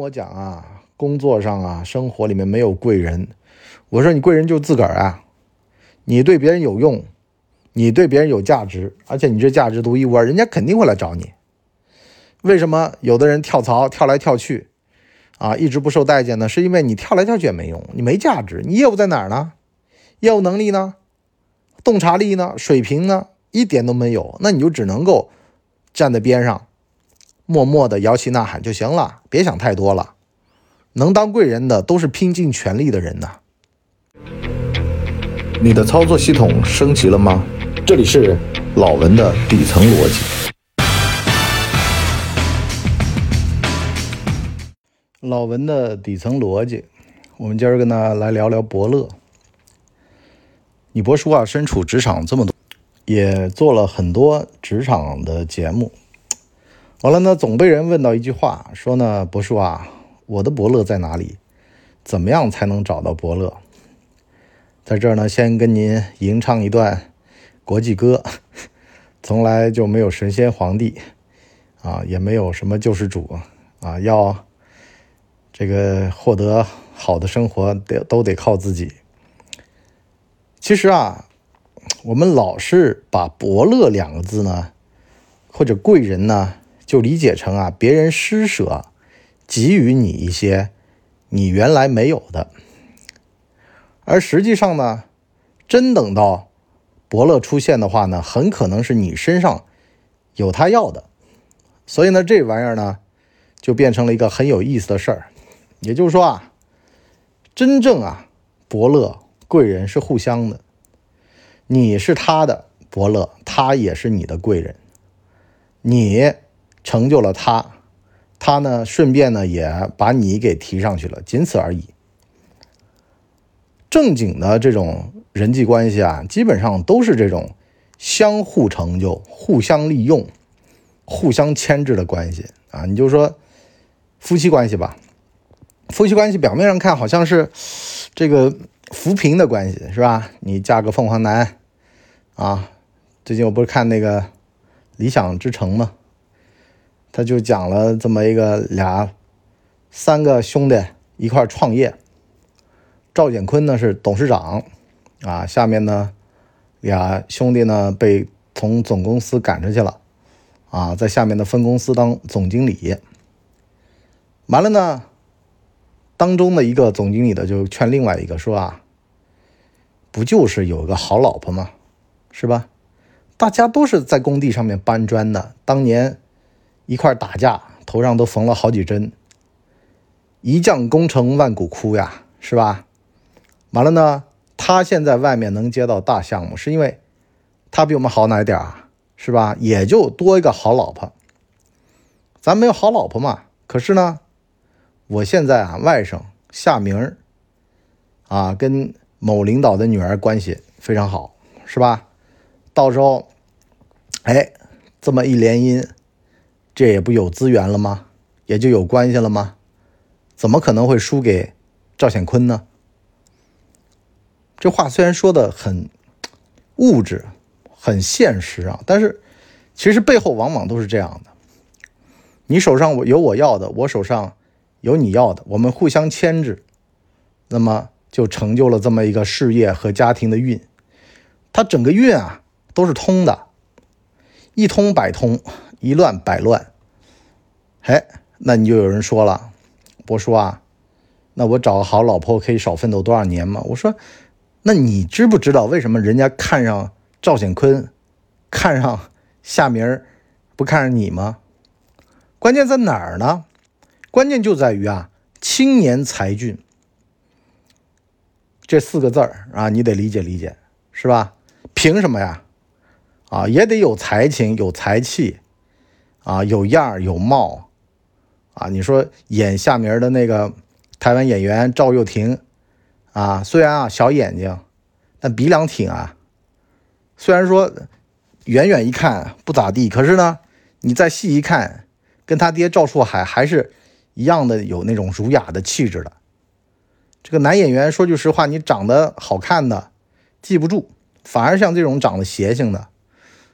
我讲啊，工作上啊，生活里面没有贵人。我说你贵人就自个儿啊，你对别人有用，你对别人有价值，而且你这价值独一无二，人家肯定会来找你。为什么有的人跳槽跳来跳去啊，一直不受待见呢？是因为你跳来跳去也没用，你没价值，你业务在哪儿呢？业务能力呢？洞察力呢？水平呢？一点都没有，那你就只能够站在边上，默默的摇旗呐喊就行了，别想太多了。能当贵人的都是拼尽全力的人呐。你的操作系统升级了吗？这里是老文的底层逻辑。老文的底层逻辑，我们今儿跟他来聊聊伯乐。你博叔啊，身处职场这么多。也做了很多职场的节目，完了呢，总被人问到一句话，说呢，博叔啊，我的伯乐在哪里？怎么样才能找到伯乐？在这儿呢，先跟您吟唱一段国际歌，从来就没有神仙皇帝啊，也没有什么救世主啊，要这个获得好的生活，得都得靠自己。其实啊。我们老是把“伯乐”两个字呢，或者贵人呢，就理解成啊，别人施舍，给予你一些你原来没有的。而实际上呢，真等到伯乐出现的话呢，很可能是你身上有他要的。所以呢，这玩意儿呢，就变成了一个很有意思的事儿。也就是说啊，真正啊，伯乐贵人是互相的。你是他的伯乐，他也是你的贵人。你成就了他，他呢顺便呢也把你给提上去了，仅此而已。正经的这种人际关系啊，基本上都是这种相互成就、互相利用、互相牵制的关系啊。你就说夫妻关系吧，夫妻关系表面上看好像是这个扶贫的关系，是吧？你嫁个凤凰男。啊，最近我不是看那个《理想之城》吗？他就讲了这么一个俩三个兄弟一块创业，赵建坤呢是董事长，啊，下面呢俩兄弟呢被从总公司赶出去了，啊，在下面的分公司当总经理。完了呢，当中的一个总经理的就劝另外一个说啊，不就是有个好老婆吗？是吧？大家都是在工地上面搬砖的，当年一块打架，头上都缝了好几针。一将功成万骨枯呀，是吧？完了呢，他现在外面能接到大项目，是因为他比我们好哪点啊？是吧？也就多一个好老婆。咱没有好老婆嘛？可是呢，我现在啊，外甥夏明啊，跟某领导的女儿关系非常好，是吧？到时候，哎，这么一联姻，这也不有资源了吗？也就有关系了吗？怎么可能会输给赵显坤呢？这话虽然说的很物质、很现实啊，但是其实背后往往都是这样的。你手上有我要的，我手上有你要的，我们互相牵制，那么就成就了这么一个事业和家庭的运。它整个运啊。都是通的，一通百通，一乱百乱。哎，那你就有人说了，博叔啊，那我找个好老婆可以少奋斗多少年吗？我说，那你知不知道为什么人家看上赵显坤，看上夏明儿，不看上你吗？关键在哪儿呢？关键就在于啊，青年才俊这四个字儿啊，你得理解理解，是吧？凭什么呀？啊，也得有才情，有才气，啊，有样儿，有貌，啊，你说演夏明的那个台湾演员赵又廷，啊，虽然啊小眼睛，但鼻梁挺啊。虽然说远远一看不咋地，可是呢，你再细一看，跟他爹赵树海还是一样的有那种儒雅的气质的。这个男演员说句实话，你长得好看的记不住，反而像这种长得邪性的。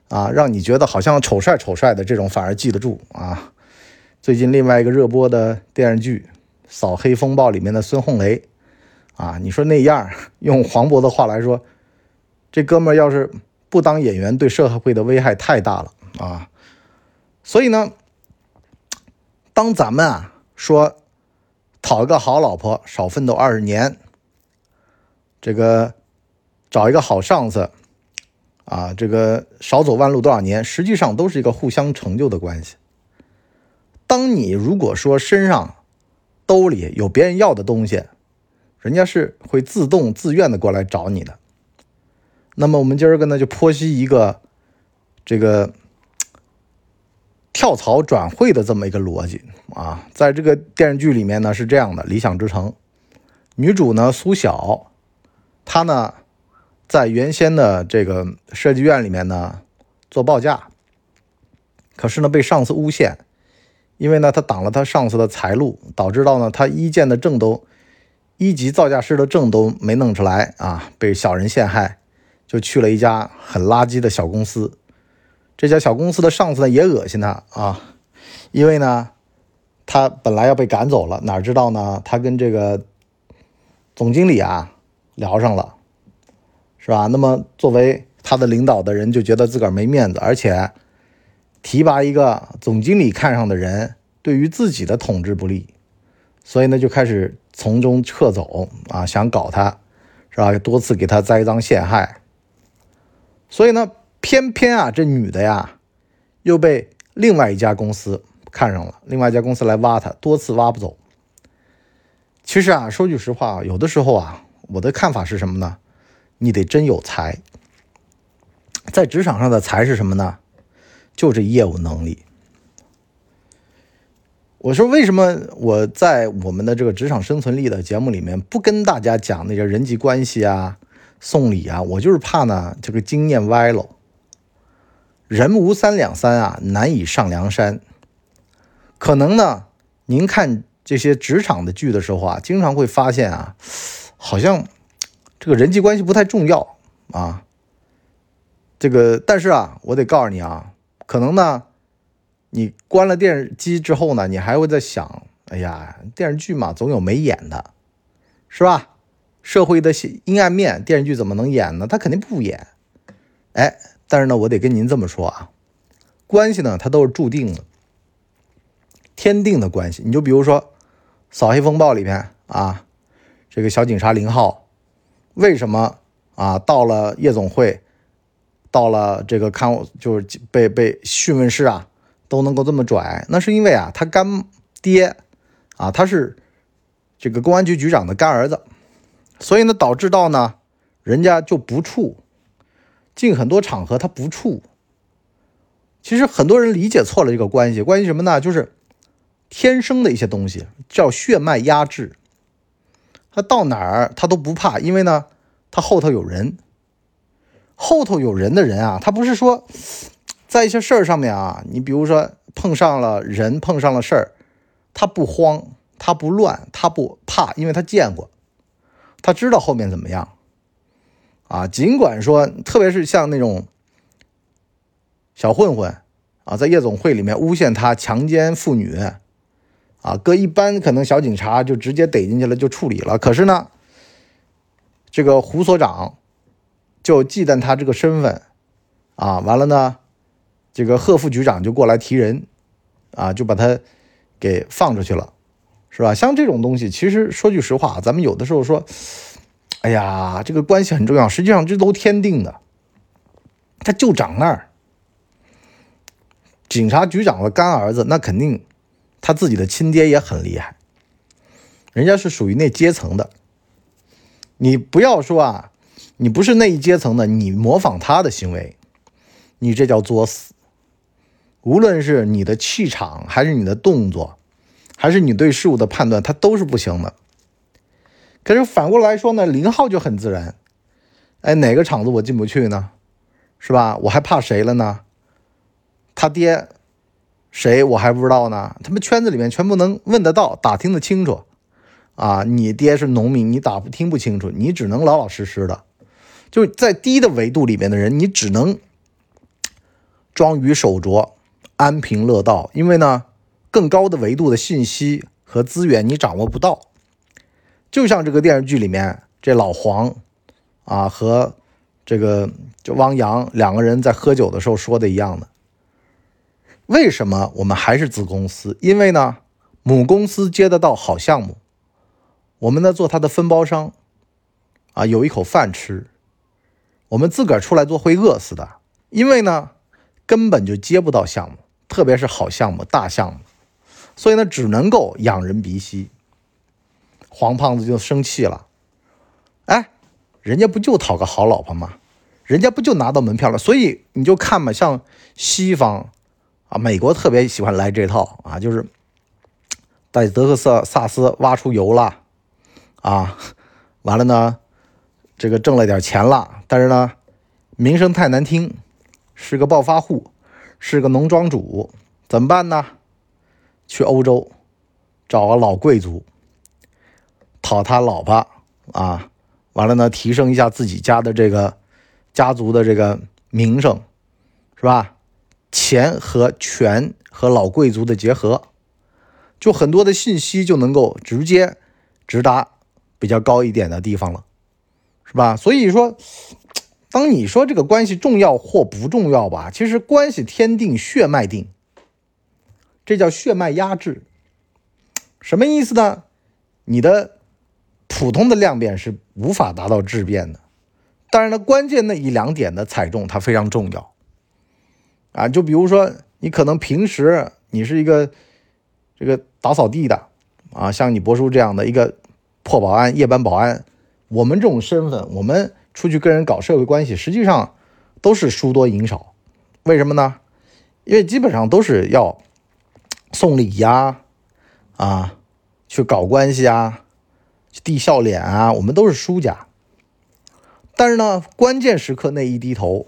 啊，让你觉得好像丑帅丑帅的这种反而记得住啊！最近另外一个热播的电视剧扫黑风暴里面的孙红雷啊，你说那样，用黄渤的话来说，这哥们儿要是不当演员，对社会的危害太大了啊。所以呢，当咱们啊说讨一个好老婆，少奋斗二十年，这个找一个好上司啊，这个少走弯路多少年，实际上都是一个互相成就的关系。当你如果说身上兜里有别人要的东西，人家是会自动自愿的过来找你的。那么我们今儿个呢就剖析一个这个跳槽转会的这么一个逻辑啊，在这个电视剧里面呢是这样的：《理想之城》女主呢苏晓，她呢在原先的这个设计院里面呢做报价，可是呢被上司诬陷。因为呢，他挡了他上司的财路，导致到呢，他一建的证都一级造价师的证都没弄出来啊，被小人陷害，就去了一家很垃圾的小公司。这家小公司的上司呢也恶心他啊，因为呢，他本来要被赶走了，哪知道呢，他跟这个总经理啊聊上了，是吧？那么作为他的领导的人就觉得自个儿没面子，而且。提拔一个总经理看上的人，对于自己的统治不利，所以呢就开始从中撤走啊，想搞他，是吧？多次给他栽赃陷害。所以呢，偏偏啊，这女的呀，又被另外一家公司看上了，另外一家公司来挖她，多次挖不走。其实啊，说句实话，有的时候啊，我的看法是什么呢？你得真有才，在职场上的才是什么呢？就这业务能力，我说为什么我在我们的这个职场生存力的节目里面不跟大家讲那些人际关系啊、送礼啊？我就是怕呢这个经验歪了。人无三两三啊，难以上梁山。可能呢，您看这些职场的剧的时候啊，经常会发现啊，好像这个人际关系不太重要啊。这个，但是啊，我得告诉你啊。可能呢，你关了电视机之后呢，你还会在想，哎呀，电视剧嘛，总有没演的，是吧？社会的阴暗面，电视剧怎么能演呢？他肯定不演。哎，但是呢，我得跟您这么说啊，关系呢，它都是注定的，天定的关系。你就比如说《扫黑风暴》里边啊，这个小警察林浩，为什么啊到了夜总会？到了这个看就是被被讯问室啊，都能够这么拽，那是因为啊，他干爹啊，他是这个公安局局长的干儿子，所以呢，导致到呢，人家就不处进很多场合，他不处。其实很多人理解错了这个关系，关系什么呢？就是天生的一些东西，叫血脉压制。他到哪儿他都不怕，因为呢，他后头有人。后头有人的人啊，他不是说在一些事儿上面啊，你比如说碰上了人，碰上了事儿，他不慌，他不乱，他不怕，因为他见过，他知道后面怎么样啊。尽管说，特别是像那种小混混啊，在夜总会里面诬陷他强奸妇女啊，搁一般可能小警察就直接逮进去了就处理了。可是呢，这个胡所长。就忌惮他这个身份，啊，完了呢，这个贺副局长就过来提人，啊，就把他给放出去了，是吧？像这种东西，其实说句实话，咱们有的时候说，哎呀，这个关系很重要，实际上这都天定的，他就长那儿。警察局长的干儿子，那肯定他自己的亲爹也很厉害，人家是属于那阶层的，你不要说啊。你不是那一阶层的，你模仿他的行为，你这叫作死。无论是你的气场，还是你的动作，还是你对事物的判断，他都是不行的。可是反过来说呢，林浩就很自然。哎，哪个场子我进不去呢？是吧？我还怕谁了呢？他爹谁我还不知道呢？他们圈子里面全部能问得到，打听得清楚。啊，你爹是农民，你打听不清楚，你只能老老实实的。就在低的维度里面的人，你只能装于手镯，安贫乐道。因为呢，更高的维度的信息和资源你掌握不到。就像这个电视剧里面这老黄啊和这个就汪洋两个人在喝酒的时候说的一样的。为什么我们还是子公司？因为呢，母公司接得到好项目，我们呢做它的分包商，啊，有一口饭吃。我们自个儿出来做会饿死的，因为呢，根本就接不到项目，特别是好项目、大项目，所以呢，只能够仰人鼻息。黄胖子就生气了，哎，人家不就讨个好老婆吗？人家不就拿到门票了？所以你就看嘛，像西方。啊，美国特别喜欢来这套啊，就是在德克萨斯挖出油了，啊，完了呢，这个挣了点钱了，但是呢，名声太难听，是个暴发户，是个农庄主，怎么办呢？去欧洲找个老贵族，讨他老婆啊，完了呢，提升一下自己家的这个家族的这个名声，是吧？钱和权和老贵族的结合，就很多的信息就能够直接直达比较高一点的地方了，是吧？所以说，当你说这个关系重要或不重要吧，其实关系天定血脉定，这叫血脉压制。什么意思呢？你的普通的量变是无法达到质变的，但是呢，关键那一两点的踩中它非常重要。啊，就比如说，你可能平时你是一个这个打扫地的啊，像你博叔这样的一个破保安、夜班保安，我们这种身份，我们出去跟人搞社会关系，实际上都是输多赢少。为什么呢？因为基本上都是要送礼呀，啊，去搞关系啊，去递笑脸啊，我们都是输家。但是呢，关键时刻那一低头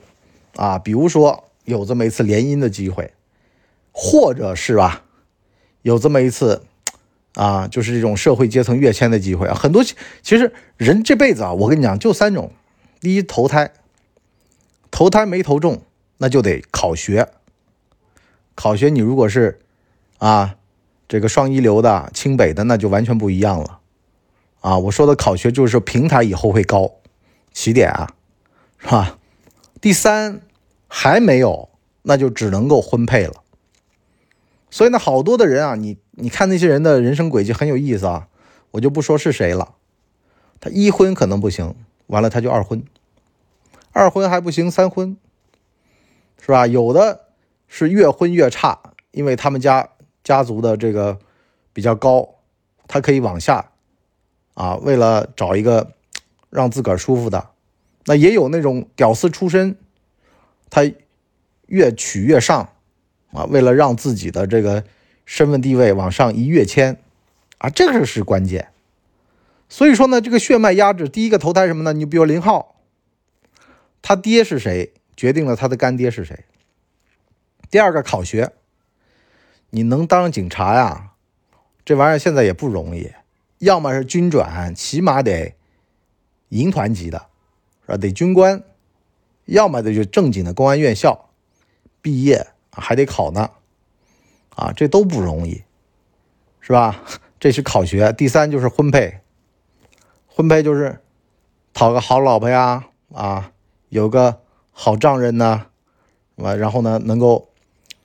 啊，比如说。有这么一次联姻的机会，或者是吧，有这么一次啊，就是这种社会阶层跃迁的机会啊。很多其实人这辈子啊，我跟你讲，就三种：第一，投胎，投胎没投中，那就得考学。考学，你如果是啊，这个双一流的、清北的，那就完全不一样了啊。我说的考学，就是平台以后会高，起点啊，是吧？第三。还没有，那就只能够婚配了。所以呢，好多的人啊，你你看那些人的人生轨迹很有意思啊，我就不说是谁了。他一婚可能不行，完了他就二婚，二婚还不行，三婚，是吧？有的是越婚越差，因为他们家家族的这个比较高，他可以往下啊，为了找一个让自个儿舒服的。那也有那种屌丝出身。他越取越上啊，为了让自己的这个身份地位往上一跃迁啊，这个是关键。所以说呢，这个血脉压制，第一个投胎什么呢？你比如林浩，他爹是谁，决定了他的干爹是谁。第二个考学，你能当警察呀？这玩意儿现在也不容易，要么是军转，起码得营团级的，是吧？得军官。要么的就正经的公安院校毕业还得考呢，啊，这都不容易，是吧？这是考学。第三就是婚配，婚配就是讨个好老婆呀，啊，有个好丈人呢，完，然后呢能够，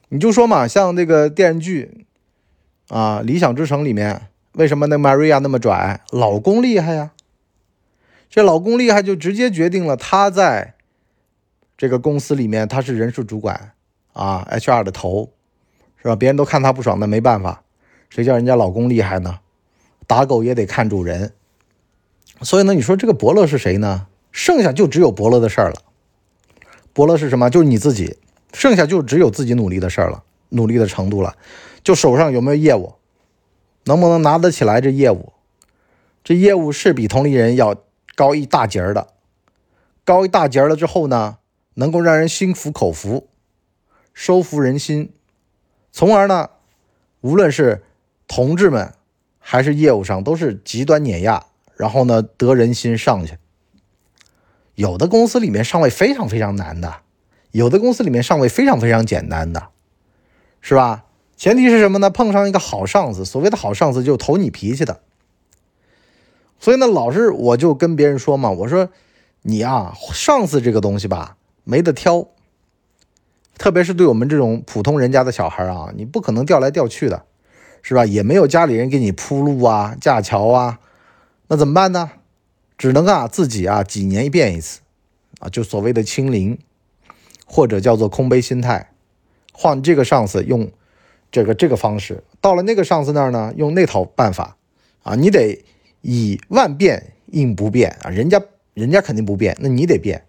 你就说嘛，像这个电视剧啊，《理想之城》里面，为什么那 Maria 那么拽？老公厉害呀，这老公厉害就直接决定了她在。这个公司里面，他是人事主管啊，HR 的头，是吧？别人都看他不爽，那没办法，谁叫人家老公厉害呢？打狗也得看主人。所以呢，你说这个伯乐是谁呢？剩下就只有伯乐的事儿了。伯乐是什么？就是你自己，剩下就只有自己努力的事儿了，努力的程度了。就手上有没有业务，能不能拿得起来这业务？这业务是比同龄人要高一大截儿的，高一大截儿了之后呢？能够让人心服口服，收服人心，从而呢，无论是同志们还是业务上，都是极端碾压，然后呢得人心上去。有的公司里面上位非常非常难的，有的公司里面上位非常非常简单的，是吧？前提是什么呢？碰上一个好上司，所谓的好上司就投你脾气的。所以呢，老是我就跟别人说嘛，我说你啊，上司这个东西吧，没得挑。特别是对我们这种普通人家的小孩啊，你不可能调来调去的，是吧？也没有家里人给你铺路啊、架桥啊，那怎么办呢？只能啊自己啊几年一变一次，啊就所谓的清零，或者叫做空杯心态，换这个上司用这个这个方式，到了那个上司那儿呢，用那套办法，啊你得以万变应不变啊，人家人家肯定不变，那你得变，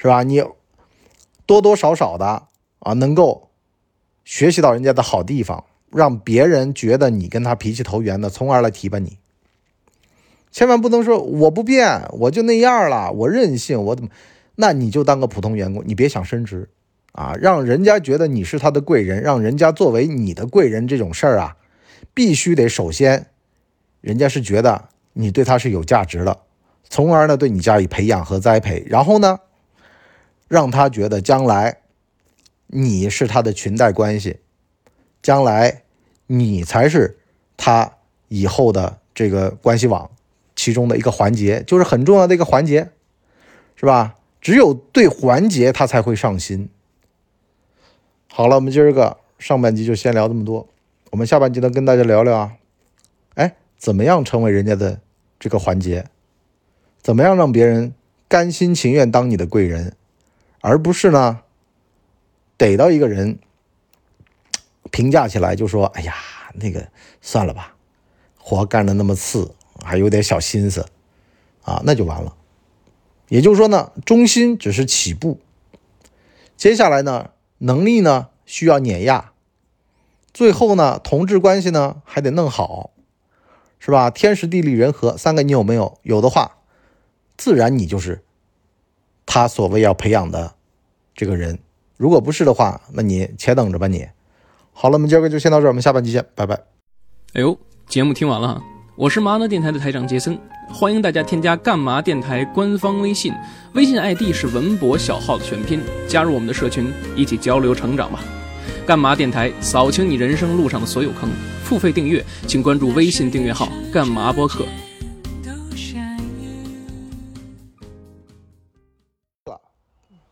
是吧？你。多多少少的啊，能够学习到人家的好地方，让别人觉得你跟他脾气投缘的，从而来提拔你。千万不能说我不变，我就那样了，我任性，我怎么？那你就当个普通员工，你别想升职啊，让人家觉得你是他的贵人，让人家作为你的贵人这种事儿啊，必须得首先，人家是觉得你对他是有价值的，从而呢对你加以培养和栽培，然后呢。让他觉得将来你是他的裙带关系，将来你才是他以后的这个关系网其中的一个环节，就是很重要的一个环节，是吧？只有对环节他才会上心。好了，我们今儿个上半集就先聊这么多，我们下半集呢跟大家聊聊啊，哎，怎么样成为人家的这个环节？怎么样让别人甘心情愿当你的贵人？而不是呢，逮到一个人评价起来就说：“哎呀，那个算了吧，活干的那么次，还有点小心思啊，那就完了。”也就是说呢，中心只是起步，接下来呢，能力呢需要碾压，最后呢，同志关系呢还得弄好，是吧？天时地利人和三个你有没有？有的话，自然你就是。他所谓要培养的这个人，如果不是的话，那你且等着吧。你好了，我们今儿个就先到这儿，我们下半期见，拜拜。哎呦，节目听完了，我是麻辣电台的台长杰森，欢迎大家添加干嘛电台官方微信，微信 ID 是文博小号的全拼，加入我们的社群，一起交流成长吧。干嘛电台扫清你人生路上的所有坑，付费订阅请关注微信订阅号干嘛播客。